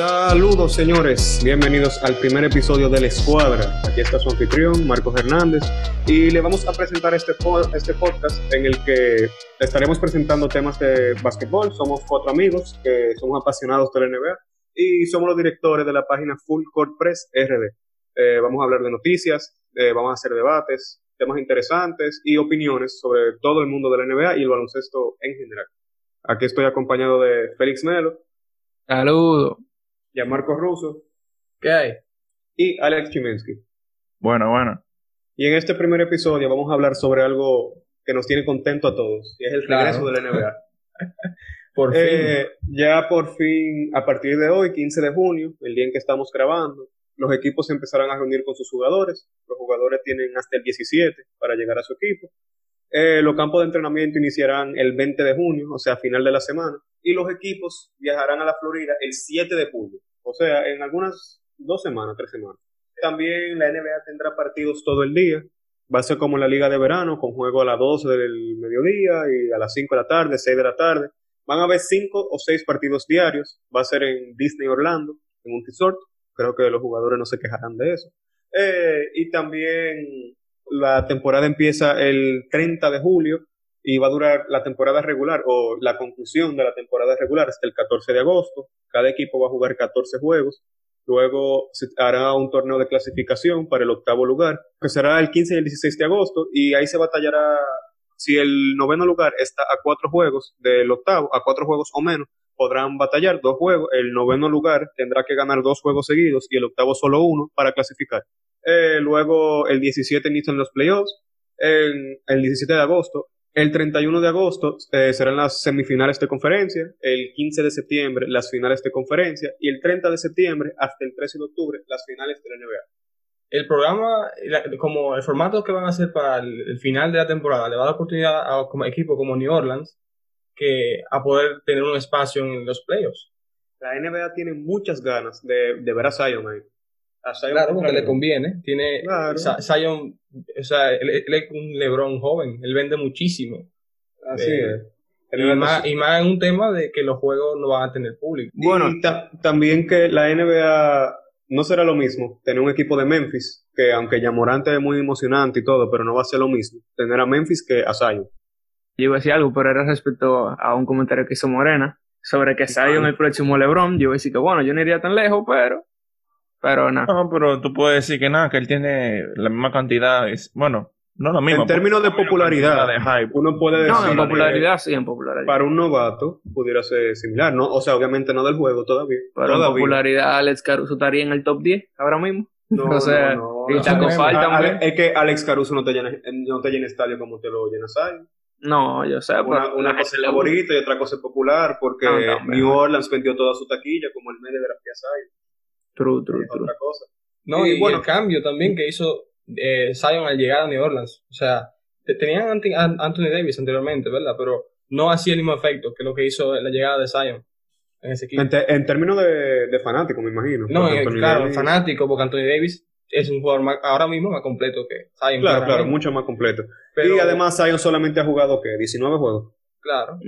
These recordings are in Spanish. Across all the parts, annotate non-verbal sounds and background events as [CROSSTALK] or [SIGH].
Saludos señores, bienvenidos al primer episodio de La Escuadra. Aquí está su anfitrión, Marcos Hernández, y le vamos a presentar este, este podcast en el que estaremos presentando temas de básquetbol. Somos cuatro amigos que somos apasionados de la NBA y somos los directores de la página Full Court Press RD. Eh, vamos a hablar de noticias, eh, vamos a hacer debates, temas interesantes y opiniones sobre todo el mundo de la NBA y el baloncesto en general. Aquí estoy acompañado de Félix Melo. Saludos ya Marcos Russo. ¿Qué hay? Y Alex Chimensky. Bueno, bueno. Y en este primer episodio vamos a hablar sobre algo que nos tiene contento a todos, y es el regreso de la NBA. [LAUGHS] por eh, Ya por fin, a partir de hoy, 15 de junio, el día en que estamos grabando, los equipos se empezarán a reunir con sus jugadores. Los jugadores tienen hasta el 17 para llegar a su equipo. Eh, los campos de entrenamiento iniciarán el 20 de junio, o sea, a final de la semana y los equipos viajarán a la Florida el 7 de julio, o sea, en algunas dos semanas, tres semanas. También la NBA tendrá partidos todo el día, va a ser como la liga de verano, con juego a las 12 del mediodía y a las 5 de la tarde, 6 de la tarde. Van a haber 5 o 6 partidos diarios, va a ser en Disney Orlando, en un resort, creo que los jugadores no se quejarán de eso. Eh, y también la temporada empieza el 30 de julio y va a durar la temporada regular o la conclusión de la temporada regular hasta el 14 de agosto. Cada equipo va a jugar 14 juegos. Luego se hará un torneo de clasificación para el octavo lugar, que será el 15 y el 16 de agosto, y ahí se batallará si el noveno lugar está a cuatro juegos del octavo, a cuatro juegos o menos, podrán batallar dos juegos. El noveno lugar tendrá que ganar dos juegos seguidos y el octavo solo uno para clasificar. Eh, luego el 17 inician los playoffs. El 17 de agosto el 31 de agosto eh, serán las semifinales de conferencia, el 15 de septiembre las finales de conferencia y el 30 de septiembre hasta el 13 de octubre las finales de la NBA. El programa, como el formato que van a hacer para el, final de la temporada, le va a dar oportunidad a como equipo como New Orleans que a poder tener un espacio en los playoffs. La NBA tiene muchas ganas de, de ver a Zion ahí claro, porque le conviene. Tiene Zion, o sea, él, es un LeBron joven, él vende muchísimo. Así eh, es. Y más, y más, en un tema de que los juegos no van a tener público. Bueno, también que la NBA no será lo mismo tener un equipo de Memphis, que aunque Yamorante es muy emocionante y todo, pero no va a ser lo mismo tener a Memphis que a Zion. Yo iba a decir algo, pero era respecto a un comentario que hizo Morena sobre que Zion es el próximo LeBron. Yo iba a decir que bueno, yo no iría tan lejos, pero pero no. No, pero tú puedes decir que nada, que él tiene la misma cantidad. Es, bueno, no lo mismo. En términos de popularidad, de hype, uno puede decir. No, en popularidad sí, en popularidad. Para un novato pudiera ser similar, ¿no? O sea, obviamente no del juego todavía. Pero en popularidad, Alex Caruso estaría en el top 10 ahora mismo. No, [LAUGHS] o sea, no, no, y falta, Es que Alex Caruso no te llena, no te llena estadio como te lo llenas ahí. No, yo sé. Una, una cosa es favorita y otra cosa es popular, porque New Orleans vendió toda su taquilla como el medio de la piazza. True, true, true. Otra cosa. No, y, bueno, el cambio también que hizo eh, Zion al llegar a New Orleans. O sea, tenían a Anthony Davis anteriormente, ¿verdad? Pero no hacía el mismo efecto que lo que hizo la llegada de Zion en ese equipo. En, términos de, de, fanático, me imagino. No, claro, fanático, porque Anthony Davis es un jugador ahora mismo más completo que Zion. Claro, claro, mucho más completo. y además Zion solamente ha jugado, ¿qué? 19 juegos. Claro.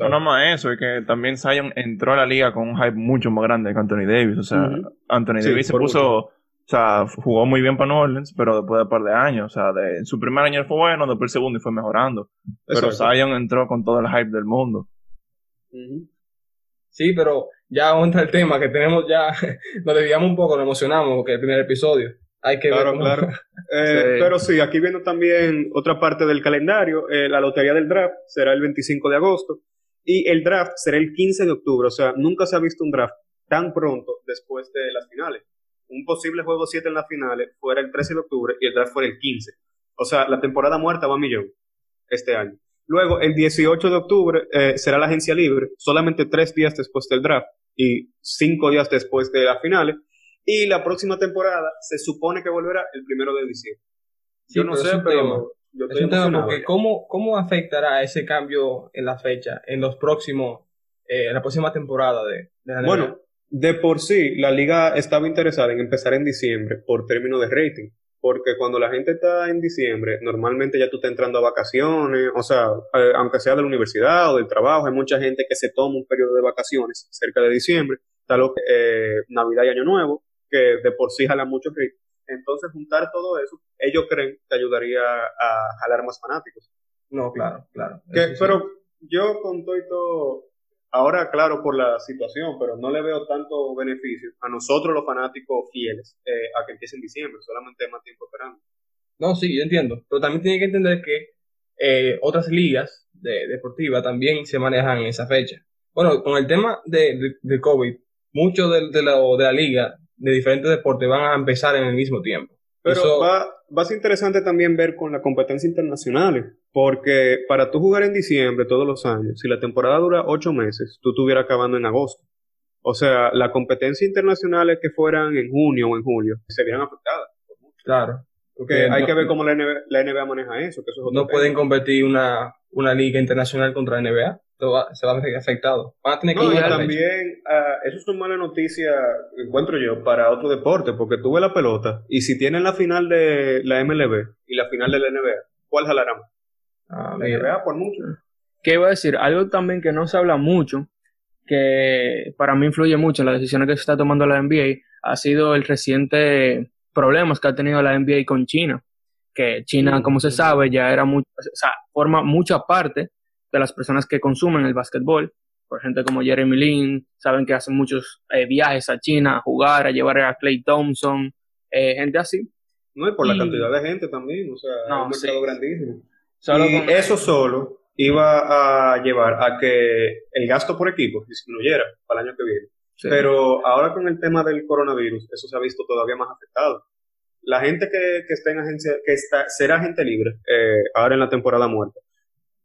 No, no más eso, es que también Zion entró a la liga con un hype mucho más grande que Anthony Davis. O sea, Anthony Davis se puso, o sea, jugó muy bien para New Orleans, pero después de un par de años, o sea, de, su primer año fue bueno, después el segundo y fue mejorando. Pero Zion entró con todo el hype del mundo. Sí, pero ya entra el tema que tenemos ya, [LAUGHS] nos desviamos un poco, nos emocionamos porque el primer episodio. Hay que claro, claro. [LAUGHS] Eh, pero sí, aquí viendo también otra parte del calendario. Eh, la lotería del draft será el 25 de agosto y el draft será el 15 de octubre. O sea, nunca se ha visto un draft tan pronto después de las finales. Un posible juego 7 en las finales fuera el 13 de octubre y el draft fuera el 15. O sea, la temporada muerta va a millón este año. Luego, el 18 de octubre eh, será la agencia libre, solamente tres días después del draft y cinco días después de las finales. Y la próxima temporada se supone que volverá el primero de diciembre. yo no sé, pero yo es un tema porque ¿cómo, ¿cómo afectará ese cambio en la fecha, en los próximos, eh, la próxima temporada de, de la Bueno, de por sí, la liga estaba interesada en empezar en diciembre por término de rating. Porque cuando la gente está en diciembre, normalmente ya tú estás entrando a vacaciones, o sea, eh, aunque sea de la universidad o del trabajo, hay mucha gente que se toma un periodo de vacaciones cerca de diciembre está lo que, eh, Navidad y Año Nuevo, que de por sí jalan mucho ritmo. Entonces, juntar todo eso, ellos creen que ayudaría a jalar más fanáticos. No, claro, claro. Que, pero yo con todo y todo, ahora claro por la situación, pero no le veo tanto beneficio a nosotros los fanáticos fieles eh, a que empiece en diciembre, solamente más tiempo esperando. No, sí, yo entiendo, pero también tiene que entender que eh, otras ligas de, deportivas también se manejan en esa fecha. Bueno, con el tema de, de, COVID, muchos de, de, la, de la liga de diferentes deportes van a empezar en el mismo tiempo. Pero va, va a ser interesante también ver con la competencia internacional, porque para tú jugar en diciembre todos los años, si la temporada dura ocho meses, tú estuvieras acabando en agosto. O sea, las competencias internacionales que fueran en junio o en julio se vieran afectadas. Claro. Porque hay que ver cómo la NBA, la NBA maneja eso. Que eso no pueden competir una, una liga internacional contra la NBA se va a ver afectado. Van a tener que no, y también, uh, eso es una mala noticia, encuentro yo, para otro deporte, porque tuve la pelota y si tienen la final de la MLB y la final de la NBA, ¿cuál jalará más? Ah, la NBA por mucho. ¿Qué iba a decir? Algo también que no se habla mucho, que para mí influye mucho en las decisiones que se está tomando la NBA, ha sido el reciente problemas que ha tenido la NBA con China. Que China, como se sabe, ya era mucho, o sea, forma mucha parte de las personas que consumen el básquetbol, por gente como Jeremy Lin, saben que hacen muchos eh, viajes a China a jugar, a llevar a Clay Thompson, eh, gente así. No, y por la cantidad de gente también, o sea, es un mercado grandísimo. y eso solo iba a llevar a que el gasto por equipo disminuyera para el año que viene. Pero ahora con el tema del coronavirus, eso se ha visto todavía más afectado. La gente que, que está en agencia, que está, será gente libre eh, ahora en la temporada muerta,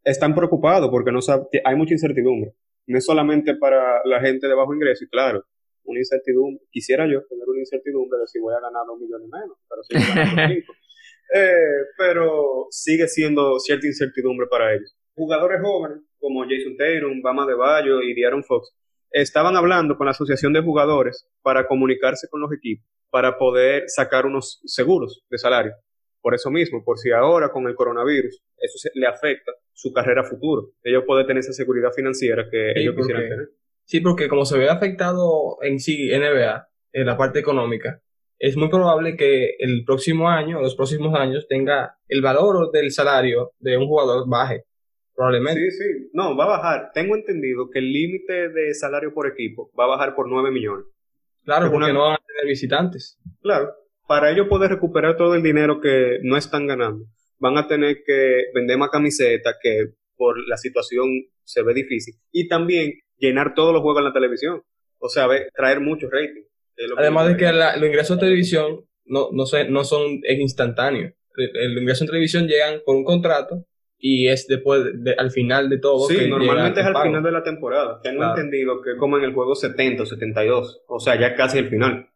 están preocupados porque no hay mucha incertidumbre. No es solamente para la gente de bajo ingreso, y claro, una incertidumbre. Quisiera yo tener una incertidumbre de si voy a ganar dos millones menos, pero ganando cinco. [LAUGHS] Eh, pero sigue siendo cierta incertidumbre para ellos. Jugadores jóvenes como Jason Tatum, Bama de Bayo y Diaron Fox estaban hablando con la asociación de jugadores para comunicarse con los equipos, para poder sacar unos seguros de salario. Por eso mismo, por si ahora con el coronavirus eso le afecta su carrera futuro. Ellos pueden tener esa seguridad financiera que ellos quisieran tener. Sí, porque como se ve afectado en sí NBA, en la parte económica, es muy probable que el próximo año, los próximos años, tenga el valor del salario de un jugador baje. Probablemente. Sí, sí. No, va a bajar. Tengo entendido que el límite de salario por equipo va a bajar por 9 millones. Claro, porque no van a tener visitantes. Claro para ellos poder recuperar todo el dinero que no están ganando, van a tener que vender más camisetas que por la situación se ve difícil y también llenar todos los juegos en la televisión, o sea, traer muchos ratings. Además de que los ingresos de televisión no, no, no son instantáneos. El, ingreso en televisión llegan por un contrato y es después, al final de todo. Sí, normalmente es al final de la temporada. Tengo entendido que como en el juego 70 o 72, o sea, ya casi el final.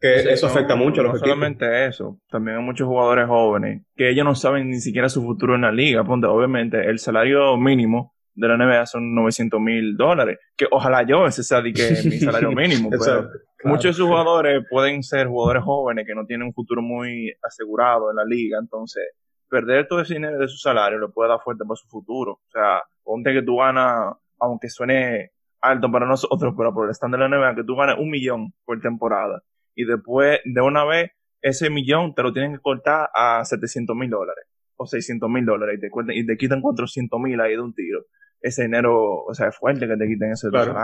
Que eso afecta mucho a los no solamente eso, también hay muchos jugadores jóvenes que ellos no saben ni siquiera su futuro en la liga. Ponte, obviamente, el salario mínimo de la NBA son 900 mil dólares. Que ojalá yo ese sea mi salario [LAUGHS] mínimo. pero muchos de sus jugadores pueden ser jugadores jóvenes que no tienen un futuro muy asegurado en la liga. Entonces, perder todo ese dinero de su salario le puede dar fuerte para su futuro. O sea, ponte que tú ganas, aunque suene alto para nosotros, pero por el estándar de la NBA, que tú ganes un millón por temporada y después de una vez ese millón te lo tienen que cortar a 700 mil dólares o 600 mil dólares y te, y te quitan 400 mil ahí de un tiro. Ese dinero, o sea, es fuerte que te quiten ese claro,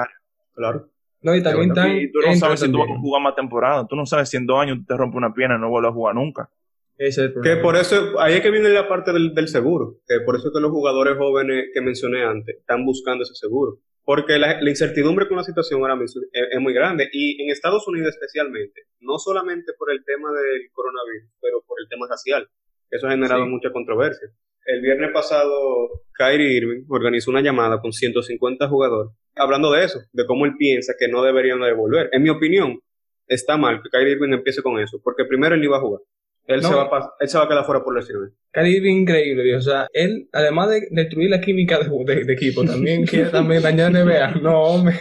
Claro. No, y también y tú no sabes si tú vas a jugar más temporada. Tú no sabes si en dos años te rompe una pierna y no vuelves a jugar nunca. Ese que por eso, ahí es que viene la parte del, del seguro. Que por eso es que los jugadores jóvenes que mencioné antes están buscando ese seguro porque la, incertidumbre con la situación ahora mismo es, muy grande y en Estados Unidos especialmente, no solamente por el tema del coronavirus, pero por el tema racial. Eso ha generado mucha controversia. El viernes pasado, Kyrie Irving organizó una llamada con 150 jugadores hablando de eso, de cómo él piensa que no deberían devolver. En mi opinión, está mal que Kyrie Irving empiece con eso, porque primero él iba a jugar. Él, se va a, él se va a quedar fuera por lesiones. Caribe increíble, o sea, él, además de destruir la química de, de, equipo, también [LAUGHS] quiere también dañar NBA. No, hombre.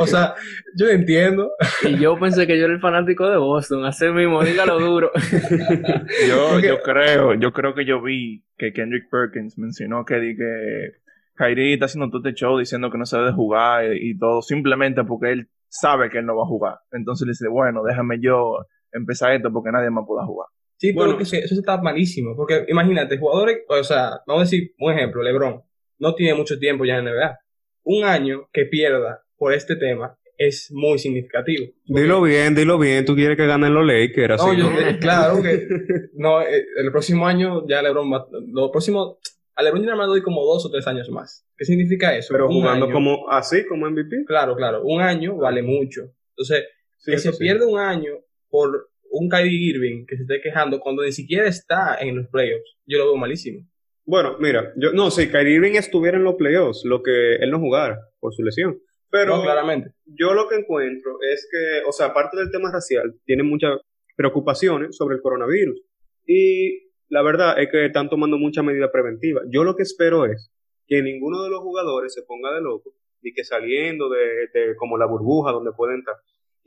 o sea, yo entiendo. Y yo pensé que yo era el fanático de Boston, así mismo, dígalo duro. [LAUGHS] yo, yo creo, yo creo que yo vi que Kendrick Perkins mencionó que, que Kyrie está haciendo todo este show diciendo que no se debe jugar y, y todo, simplemente porque él sabe que él no va a jugar. Entonces le dice, bueno, déjame yo empezar esto porque nadie más pueda jugar. Sí, bueno, que eso está malísimo, porque imagínate, jugadores, o sea, vamos a decir un ejemplo, LeBron, no tiene mucho tiempo ya en NBA. Un año que pierda por este tema es muy significativo. Dilo bien, dilo bien, tú quieres que ganen los Lakers. No, yo, eh, claro que no, eh, el próximo año ya LeBron va, lo próximo, a LeBron ya me doy como dos o tres años más. ¿Qué significa eso? Pero jugando como así, como MVP. Claro, claro, un año vale mucho. Entonces, que se pierde un año por un Kyrie Irving que se esté quejando cuando ni siquiera está en los playoffs, yo lo veo malísimo. Bueno, mira, yo no, si Kyrie Irving estuviera en los playoffs, lo que él no jugara por su lesión. Pero claramente. yo lo que encuentro es que, o sea, aparte del tema racial, tiene muchas preocupaciones sobre el coronavirus. Y la verdad es que están tomando muchas medidas preventivas. Yo lo que espero es que ninguno de los jugadores se ponga de loco y que saliendo de, de como la burbuja donde pueden estar,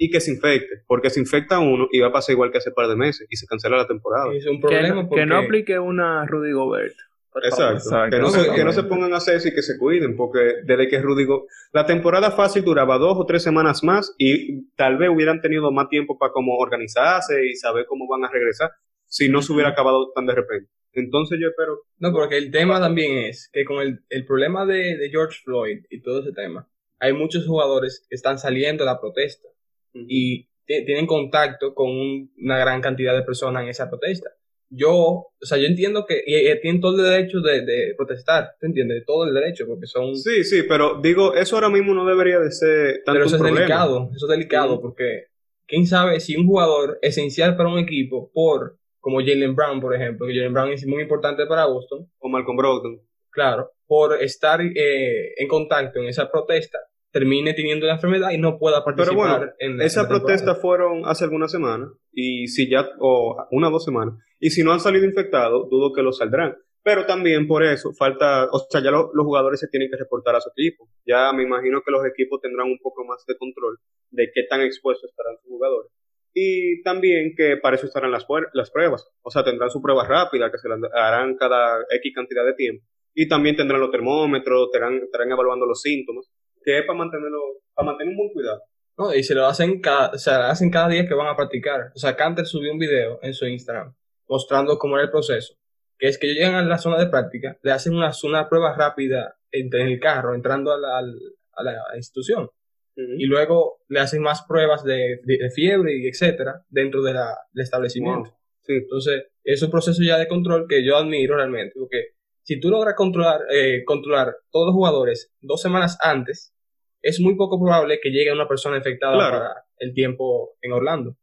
y que se infecte, porque se infecta uno y va a pasar igual que hace un par de meses y se cancela la temporada. Es un problema que, no aplique una Rudy Gobert. Exacto. Que, no se, que no se pongan a hacer eso y que se cuiden, porque desde que Rudy Gobert... La temporada fácil duraba dos o tres semanas más y tal vez hubieran tenido más tiempo para como organizarse y saber cómo van a regresar si no se hubiera acabado tan de repente. Entonces yo espero... No, porque el tema también es que con el, el problema de, de George Floyd y todo ese tema, hay muchos jugadores que están saliendo a la protesta y tienen contacto con una gran cantidad de personas en esa protesta. Yo, o sea, yo entiendo que y, tienen todo el derecho de, protestar, ¿te entiendes? Todo el derecho, porque son... Sí, sí, pero digo, eso ahora mismo no debería de ser tanto Pero eso es delicado, eso es delicado, porque quién sabe si un jugador esencial para un equipo, por como Jalen Brown, por ejemplo, que Jalen Brown es muy importante para Boston. O Malcolm Brogdon. Claro, por estar eh, en contacto en esa protesta, termine teniendo la enfermedad y no pueda participar Pero bueno, en Esas protestas fueron hace algunas semanas, y si ya, o una o dos semanas, y si no han salido infectados, dudo que lo saldrán. Pero también por eso falta, o sea, ya los jugadores se tienen que reportar a su equipo. Ya me imagino que los equipos tendrán un poco más de control de qué tan expuestos estarán sus jugadores. Y también que para eso estarán las, las pruebas. O sea, tendrán su prueba rápida que se las harán cada X cantidad de tiempo. Y también tendrán los termómetros, estarán, estarán evaluando los síntomas que es para mantenerlo, para mantener un buen cuidado. No, y se lo hacen cada, o sea, hacen cada día que van a practicar. O sea, Canter subió un video en su Instagram mostrando cómo era el proceso. Que es que ellos llegan a la zona de práctica, le hacen una, una prueba rápida en, el carro, entrando a la, a la institución. Y luego le hacen más pruebas de, de, fiebre y etcétera dentro de la, del establecimiento. Sí. Entonces, es un proceso ya de control que yo admiro realmente, porque si tú logras controlar, eh, controlar todos los jugadores dos semanas antes, es muy poco probable que llegue una persona infectada para el tiempo en Orlando.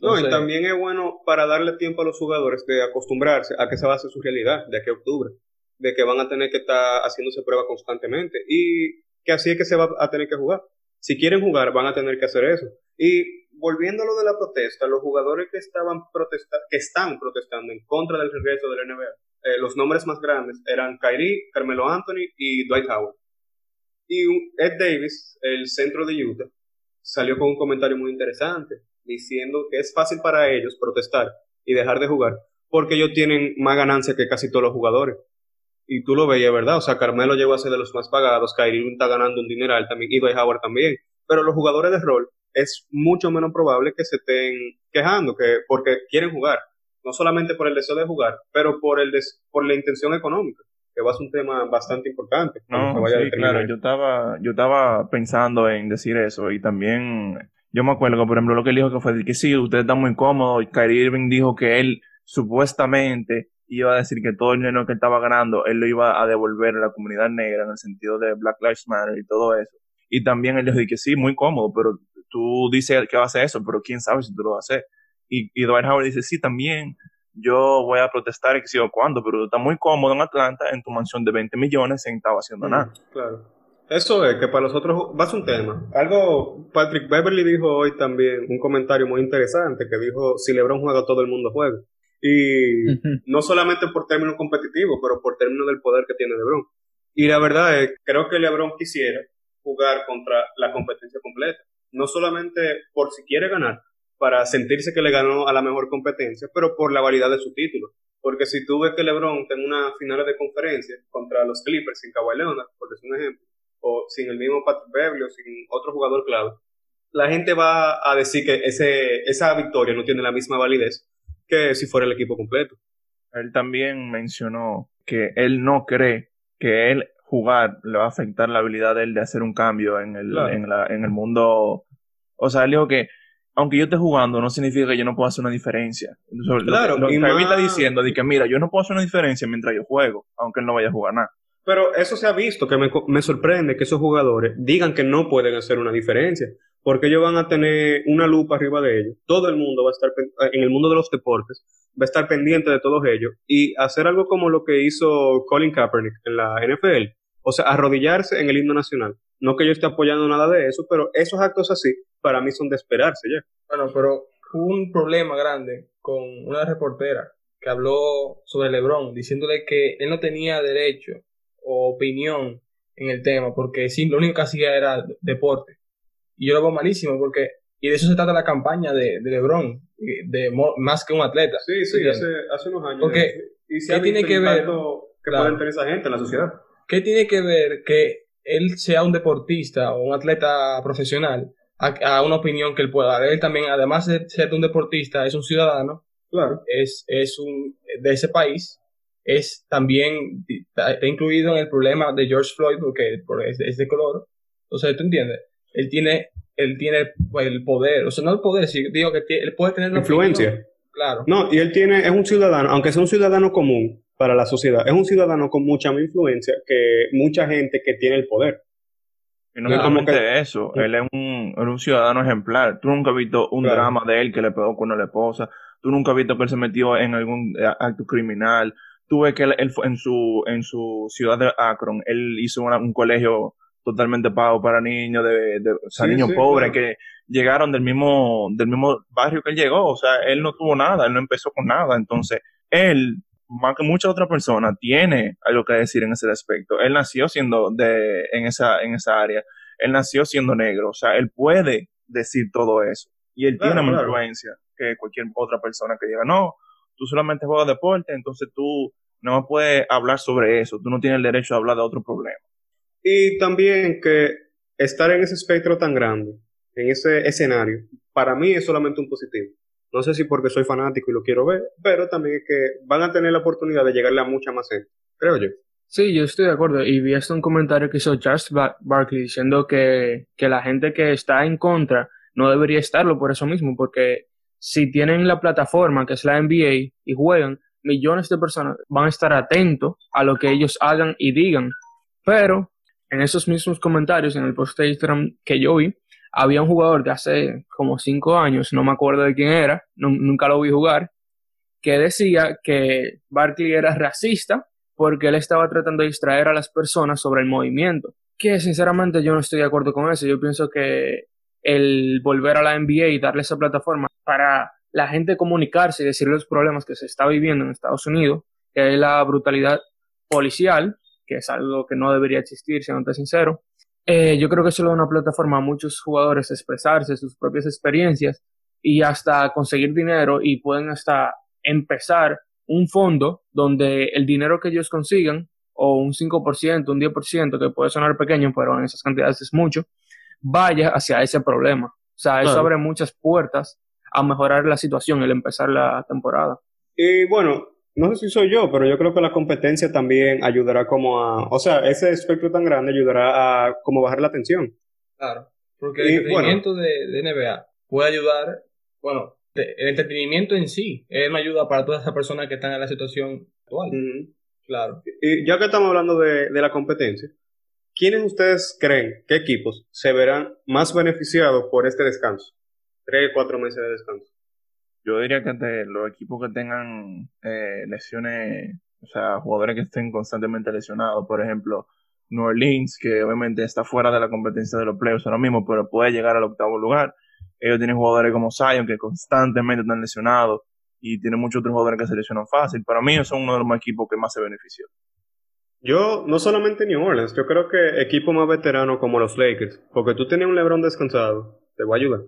no, y también es bueno para darle tiempo a los jugadores de acostumbrarse a que esa va a ser su realidad de aquí a octubre, de que van a tener que estar haciéndose pruebas constantemente y que así es que se va a tener que jugar. Si quieren jugar, van a tener que hacer eso. Y volviendo a lo de la protesta, los jugadores que estaban protestando, que están protestando en contra del regreso del NBA, eh, los nombres más grandes eran Kyrie, Carmelo Anthony y Dwight Howard. Y Ed Davis, el centro de Utah, salió con un comentario muy interesante, diciendo que es fácil para ellos protestar y dejar de jugar, porque ellos tienen más ganancia que casi todos los jugadores. Y tú lo veías, ¿verdad? O sea, Carmelo llegó a ser de los más pagados, Kyrie está ganando un dineral también, y Dwight Howard también. Pero los jugadores de rol es mucho menos probable que se estén quejando, que porque quieren jugar no solamente por el deseo de jugar, pero por, el por la intención económica, que va a ser un tema bastante importante. No, sí, claro, yo estaba, yo estaba pensando en decir eso y también yo me acuerdo que, por ejemplo, lo que él dijo que fue que sí, usted está muy cómodo y Kyrie Irving dijo que él supuestamente iba a decir que todo el dinero que él estaba ganando, él lo iba a devolver a la comunidad negra en el sentido de Black Lives Matter y todo eso. Y también él dijo que sí, muy cómodo, pero tú dices que va a hacer eso, pero quién sabe si tú lo vas a hacer. Y, y Dwight Howard dice, sí, también yo voy a protestar y que sigo cuando, pero tú estás muy cómodo en Atlanta en tu mansión de 20 millones sin estar haciendo nada. Claro. Eso es que para nosotros va a ser un tema. Algo, Patrick Beverly dijo hoy también un comentario muy interesante que dijo, si LeBron juega, todo el mundo juega. Y no solamente por términos competitivos, pero por términos del poder que tiene LeBron. Y la verdad es, creo que LeBron quisiera jugar contra la competencia completa. No solamente por si quiere ganar, para sentirse que le ganó a la mejor competencia, pero por la validad de su título. Porque si tú ves que LeBron en una final de conferencia contra los Clippers sin Kawhi Leonard, por decir un ejemplo, o sin el mismo Patrick Beverly o sin otro jugador clave, la gente va a decir que ese, esa victoria no tiene la misma validez que si fuera el equipo completo. Él también mencionó que él no cree que él jugar le va a afectar la habilidad de él de hacer un cambio en el, en, la, en el mundo. O sea, él dijo que aunque yo esté jugando, no significa que yo no pueda hacer una diferencia. claro, lo, que está diciendo de que, mira, yo no puedo hacer una diferencia mientras yo juego, aunque él no vaya a jugar nada. Pero eso se ha visto, que me, me, sorprende que esos jugadores digan que no pueden hacer una diferencia, porque ellos van a tener una lupa arriba de ellos. Todo el mundo va a estar, en el mundo de los deportes, va a estar pendiente de todos ellos y hacer algo como lo que hizo Colin Kaepernick en la NFL, o sea, arrodillarse en el himno nacional. No que yo esté apoyando nada de eso, pero esos actos así, para mí son de esperarse ya. Bueno, pero hubo un problema grande con una reportera que habló sobre LeBron, diciéndole que él no tenía derecho opinión en el tema, porque sí, lo único que hacía era deporte. Y yo lo veo malísimo, porque, y de eso se trata la campaña de, de LeBron, de más que un atleta. Sí, sí, hace, hace, unos años. Porque, ¿qué tiene que ver? Que pueden tener esa gente en la sociedad. ¿Qué tiene que ver que él sea un deportista o un atleta profesional a, una opinión que él pueda dar? Él también, además de ser un deportista, es un ciudadano. Claro. Es, es un, de ese país es también está, incluido en el problema de George Floyd porque, es, de color. O sea, ¿tú entiendes? Él tiene, él tiene el poder, o sea, no el poder, sí, digo que él puede tener la influencia. claro. No, y él tiene, es un ciudadano, aunque sea un ciudadano común para la sociedad, es un ciudadano con mucha más influencia que mucha gente que tiene el poder. Y no solamente eso, él es un, un, ciudadano ejemplar. Tú nunca has visto un drama de él que le pegó con la esposa. Tú nunca has visto que él se metió en algún eh, acto criminal tuve que él, en, su, en su ciudad de Akron, él hizo un colegio totalmente pago para niños, de, de o sea, niños pobres que llegaron del mismo, del mismo barrio que él llegó. O sea, él no tuvo nada, él no empezó con nada. Entonces, él, más que muchas otras personas, tiene algo que decir en ese aspecto. Él nació siendo de, en esa, en esa área. Él nació siendo negro. O sea, él puede decir todo eso. Y él tiene más influencia que cualquier otra persona que diga, no, tú solamente juegas deporte, entonces tú no puedes hablar sobre eso, tú no tienes el derecho a hablar de otro problema. Y también que estar en ese espectro tan grande, en ese escenario, para mí es solamente un positivo. No sé si porque soy fanático y lo quiero ver, pero también es que van a tener la oportunidad de llegarle a mucha más gente, creo yo. Sí, yo estoy de acuerdo. Y vi hasta un comentario que hizo Charles Barkley diciendo que, que la gente que está en contra no debería estarlo por eso mismo, porque si tienen la plataforma que es la NBA y juegan, millones de personas van a estar atentos a lo que ellos hagan y digan. Pero en esos mismos comentarios, en el post de Instagram que yo vi, había un jugador de hace como cinco años, no me acuerdo de quién era, nunca lo vi jugar, que decía que Barkley era racista porque él estaba tratando de distraer a las personas sobre el movimiento. Que sinceramente yo no estoy de acuerdo con eso. Yo pienso que el volver a la NBA y darle esa plataforma para la gente comunicarse y decir los problemas que se está viviendo en Estados Unidos, que es la brutalidad policial, que es algo que no debería existir, siendo sincero. Eh, yo creo que eso le da una plataforma a muchos jugadores expresarse sus propias experiencias y hasta conseguir dinero y pueden hasta empezar un fondo donde el dinero que ellos consigan, o un 5%, un 10%, que puede sonar pequeño, pero en esas cantidades es mucho, vaya hacia ese problema. O sea, eso abre muchas puertas a mejorar la situación el empezar la temporada. Y bueno, no sé si soy yo, pero yo creo que la competencia también ayudará como a, o sea, ese espectro tan grande ayudará a como bajar la tensión. Claro, porque el entretenimiento de, NBA puede ayudar, bueno, el entretenimiento en sí es una ayuda para todas esas personas que están en la situación actual. Claro. Y ya que estamos hablando de, de la competencia, ¿quiénes ustedes creen, qué equipos se verán más beneficiados por este descanso? tres, cuatro meses de descanso. Yo diría que los equipos que tengan eh, lesiones, o sea, jugadores que estén constantemente lesionados, por ejemplo, New Orleans, que obviamente está fuera de la competencia de los playoffs ahora mismo, pero puede llegar al octavo lugar. Ellos tienen jugadores como Zion, que constantemente están lesionados, y tienen muchos otros jugadores que se lesionan fácil. Para mí, son uno de los equipos que más se benefició. Yo, no solamente New Orleans, yo creo que equipos más veteranos como los Lakers, porque tú tienes un LeBron descansado, te va a ayudar.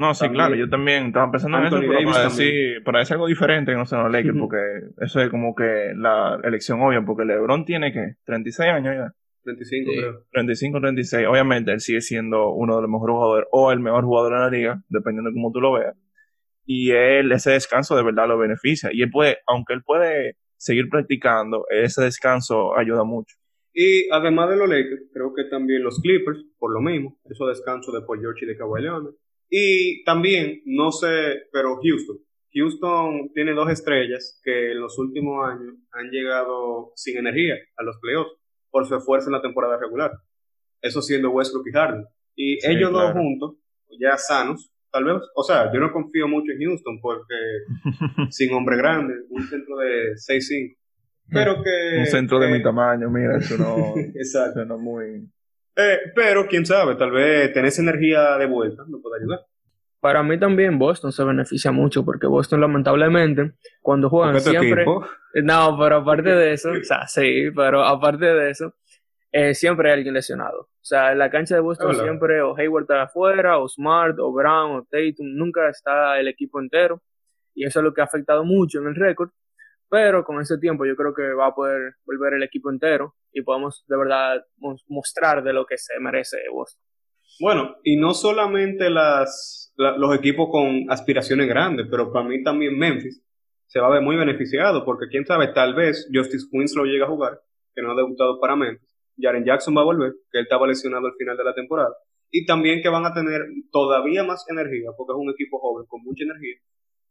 No, sí, claro, yo también estaba pensando en eso, pero para decir, para decir algo diferente que no sea los Lakers, porque eso es como que la elección obvia, porque LeBron tiene que 36 años ya. 35, creo. 35, 36. Obviamente, él sigue siendo uno de los mejores jugadores o el mejor jugador de la liga, dependiendo de cómo tú lo veas. Y él, ese descanso de verdad lo beneficia. Y él puede, aunque él puede seguir practicando, ese descanso ayuda mucho. Y además de los Lakers, creo que también los Clippers, por lo mismo, eso descanso de Paul George y de Kawhi Leonard. Y también, no sé, pero Houston. Houston tiene dos estrellas que en los últimos años han llegado sin energía a los playoffs por su esfuerzo en la temporada regular. Eso siendo Westbrook y Harden. Y ellos dos juntos, ya sanos, tal vez, o sea, yo no confío mucho en Houston porque [LAUGHS] sin hombre grande, un centro de 6'5, pero que... Un centro de eh, mi tamaño, mira, eso no, [LAUGHS] Exacto. eso no muy... Eh, pero quién sabe, tal vez tener esa energía de vuelta nos puede ayudar. Para mí también Boston se beneficia mucho porque Boston lamentablemente cuando juegan siempre... equipo- No, pero aparte de eso, o sea, sí, pero aparte de eso, eh, siempre hay alguien lesionado. O sea, en la cancha de Boston siempre o Hayward está afuera, o Smart, o Brown, o Tatum, nunca está el equipo entero. Y eso es lo que ha afectado mucho en el récord. Pero con ese tiempo yo creo que va a poder volver el equipo entero y podemos de verdad mos- mostrar de lo que se merece Boston. Bueno, y no solamente las, la- los equipos con aspiraciones grandes, pero para mí también Memphis se va a ver muy beneficiado, porque quién sabe, tal vez Justice Winslow llegue a jugar, que no ha debutado para Memphis. Jaren Jackson va a volver, que él estaba lesionado al final de la temporada. Y también que van a tener todavía más energía, porque es un equipo joven con mucha energía.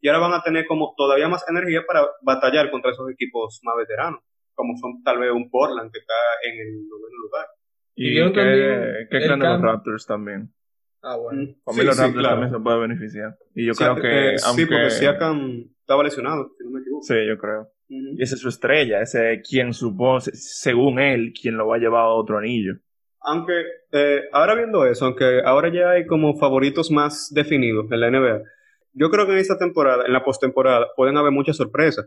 Y ahora van a tener como todavía más energía para batallar contra esos equipos más veteranos, como son tal vez un Portland que está en el noveno lugar. Y, Y yo que, que el creen de los Raptors también. Ah, bueno. Para mí Sí, los sí, Raptors claro. también se puede beneficiar. Y yo Sí, creo que... eh, Sí, aunque- porque Siakam estaba lesionado, si no me equivoco. Sí, yo creo. Ujú. Y esa es su estrella, ese es quien supo, según él, quien lo va a llevar a otro anillo. Aunque, eh, ahora viendo eso, aunque ahora ya hay como favoritos más definidos en la NBA, yo creo que en esta temporada, en la postemporada, pueden haber muchas sorpresas.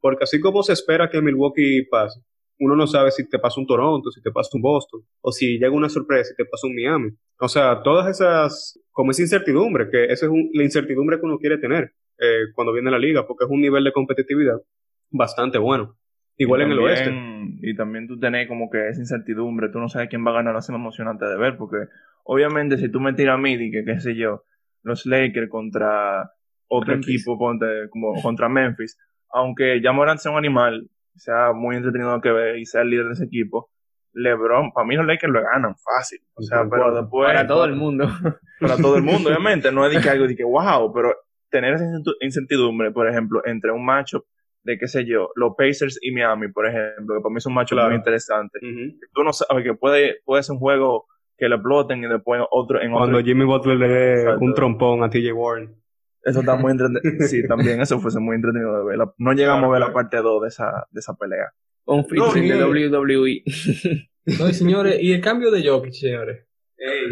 Porque así como se espera que Milwaukee pase, uno no sabe si te pasa un Toronto, si te pasa un Boston, o si llega una sorpresa y te pasa un Miami. O sea, todas esas, como esa incertidumbre, que esa es un- la incertidumbre que uno quiere tener eh, cuando viene a la liga, porque es un nivel de competitividad bastante bueno. Igual en el oeste. Y también tú tenés como que esa incertidumbre, tú no sabes quién va a ganar, hace emocionante de ver, porque obviamente si tú me tiras a mí, y que qué sé yo, los Lakers contra otro Memphis. equipo, ponte, como contra Memphis, aunque ya Morant sea un animal, sea muy entretenido que ver y sea el líder de ese equipo, LeBron, para mí los Lakers lo ganan fácil. O sea, pero después... Para todo el mundo. [LAUGHS] para todo el mundo, obviamente. No es de que algo de que wow, pero tener esa incertidumbre, por ejemplo, entre un matchup de qué sé yo, los Pacers y Miami, por ejemplo, que para mí es un matchup Claro. muy interesante. Ujú. Tú no sabes que puede, puede ser un juego que lo exploten y después otro en Cuando otro. Jimmy Butler le dé un trompón a TJ Warren. Eso está muy entretenido. [LAUGHS] Sí, también eso fuese muy entretenido de ver. La- No llegamos Claro, a ver la parte 2 de esa, de esa pelea. Un featuring No, de y- WWE. [LAUGHS] No, y señores, y el cambio de Jokic, señores.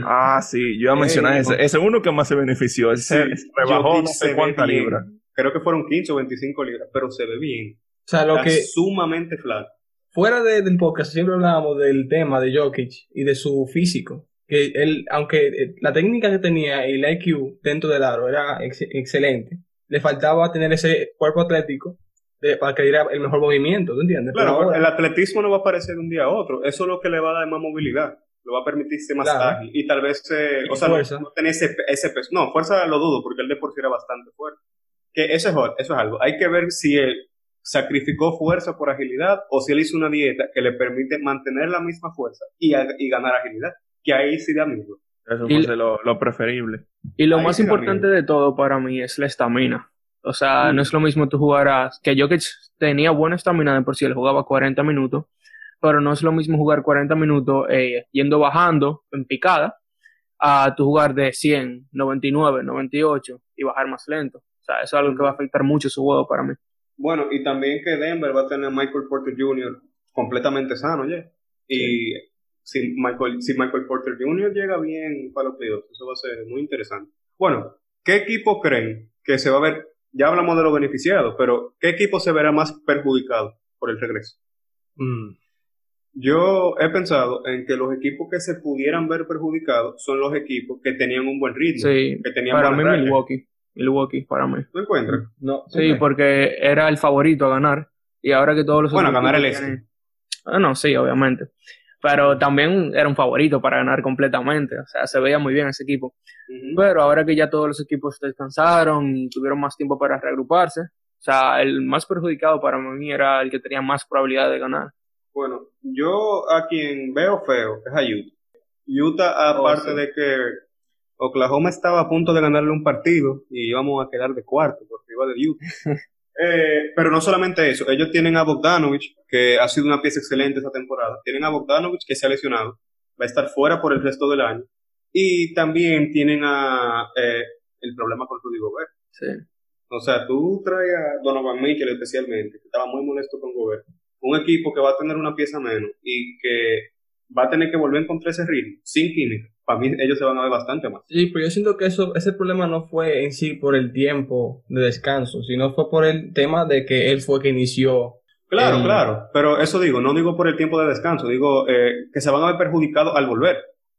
Ah, sí, yo iba a mencionar ese. Ese es uno que más se benefició. Ese Sí, rebajó no se sé cuántas libras. Creo que fueron 15 o 25 libras, pero se ve bien. O sea, lo Está que sumamente flat. Fuera de- del podcast siempre hablábamos del tema de Jokic y de su físico. Que él, aunque eh, la técnica que tenía y el IQ dentro del aro era ex- excelente, le faltaba tener ese cuerpo atlético de- para que diera el mejor movimiento, ¿tú entiendes? Claro, Pero ahora- el atletismo no va a aparecer de un día a otro. Eso es lo que le va a dar más movilidad. Lo va a permitir ser más Claro. ágil. Y tal vez, eh, Y o sea, no, fuerza. no tener ese, ese peso. No, fuerza lo dudo, porque él de por sí era bastante fuerte. Que eso es, eso es algo. Hay que ver si él sacrificó fuerza por agilidad o si él hizo una dieta que le permite mantener la misma fuerza y, y ganar agilidad. Que ahí sí da miedo. Eso Y- fue lo, lo preferible. Y lo Ahí más sí importante de todo para mí es la estamina. O sea, Mm. no es lo mismo tú jugar a... Que Jokic tenía buena estamina de por sí, él jugaba 40 minutos, pero no es lo mismo jugar 40 minutos eh, yendo bajando en picada a tú jugar de 100, 99, 98 y bajar más lento. O sea, eso es algo que va a afectar mucho su juego para mí. Bueno, y también que Denver va a tener a Michael Porter Jr. completamente sano ya. Y si, Michael, si Michael Porter Jr. llega bien para los playoffs, eso va a ser muy interesante. Bueno, ¿qué equipo creen que se va a ver? Ya hablamos de los beneficiados, pero ¿qué equipo se verá más perjudicado por el regreso? Mm. Yo he pensado en que los equipos que se pudieran ver perjudicados son los equipos que tenían un buen ritmo, Sí, que tenían para mí racha. Milwaukee. Milwaukee, para mí. ¿Tú encuentras? No, Sí, porque era el favorito a ganar. Y ahora que todos los Bueno, ganar el equipos este. tienen- Ah, no, sí, obviamente. pero también era un favorito para ganar completamente, o sea, se veía muy bien ese equipo. Pero ahora que ya todos los equipos descansaron y tuvieron más tiempo para reagruparse, o sea, el más perjudicado para mí era el que tenía más probabilidad de ganar. Bueno, yo a quien veo feo es a Utah. Utah, aparte oh, de que Oklahoma estaba a punto de ganarle un partido y íbamos a quedar de cuarto por arriba de Utah. [LAUGHS] Eh, pero no solamente eso, ellos tienen a Bogdanovich, que ha sido una pieza excelente esta temporada. Tienen a Bogdanovich, que se ha lesionado, va a estar fuera por el resto del año. Y también tienen a eh, el problema con Rudy Gobert. Sí. O sea, tú traes a Donovan Mitchell especialmente, que estaba muy molesto con Gobert. Un equipo que va a tener una pieza menos y que va a tener que volver a encontrar ese ritmo, sin química para mí ellos se van a ver bastante más. Sí, pero yo siento que eso, ese problema no fue en sí por el tiempo de descanso, sino fue por el tema de que él fue que inició. Claro, claro, pero eso digo, no digo por el tiempo de descanso, digo eh, que se van a ver perjudicados al volver.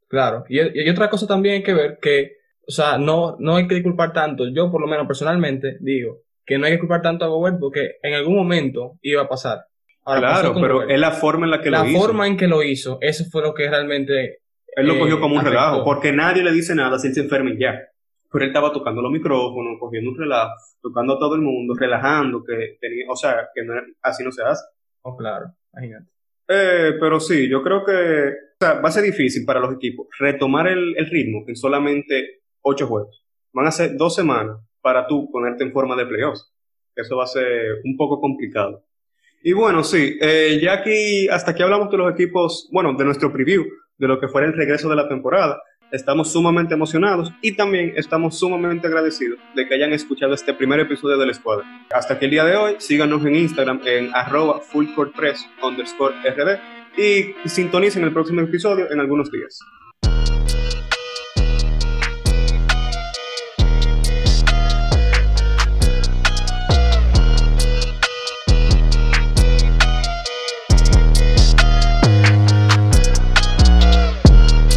Claro, y, hay otra cosa también hay que ver que, o sea, no, no hay que culpar tanto, yo por lo menos personalmente digo que no hay que culpar tanto a Gobert porque en algún momento iba a pasar. claro, pero es la forma en la que lo hizo. La forma en que lo hizo, eso fue lo que realmente él lo cogió como un relajo, porque nadie le dice nada si él se enferma y ya. Pero él estaba tocando los micrófonos, cogiendo un relajo, tocando a todo el mundo, relajando, que tenía, o sea, que así no se hace. Oh, claro, imagínate. Eh, pero sí, yo creo que o sea, va a ser difícil para los equipos retomar el, ritmo en solamente ocho juegos. Van a ser dos semanas para tú ponerte en forma de playoffs. Eso va a ser un poco complicado. Y bueno, sí, eh, ya aquí, hasta aquí hablamos de los equipos, bueno, de nuestro preview de lo que fuera el regreso de la temporada. Estamos sumamente emocionados y también estamos sumamente agradecidos de que hayan escuchado este primer episodio del Escuadra. Hasta aquí el día de hoy, síganos en Instagram en arroba fullcourt underscore rd y sintonicen el próximo episodio en algunos días.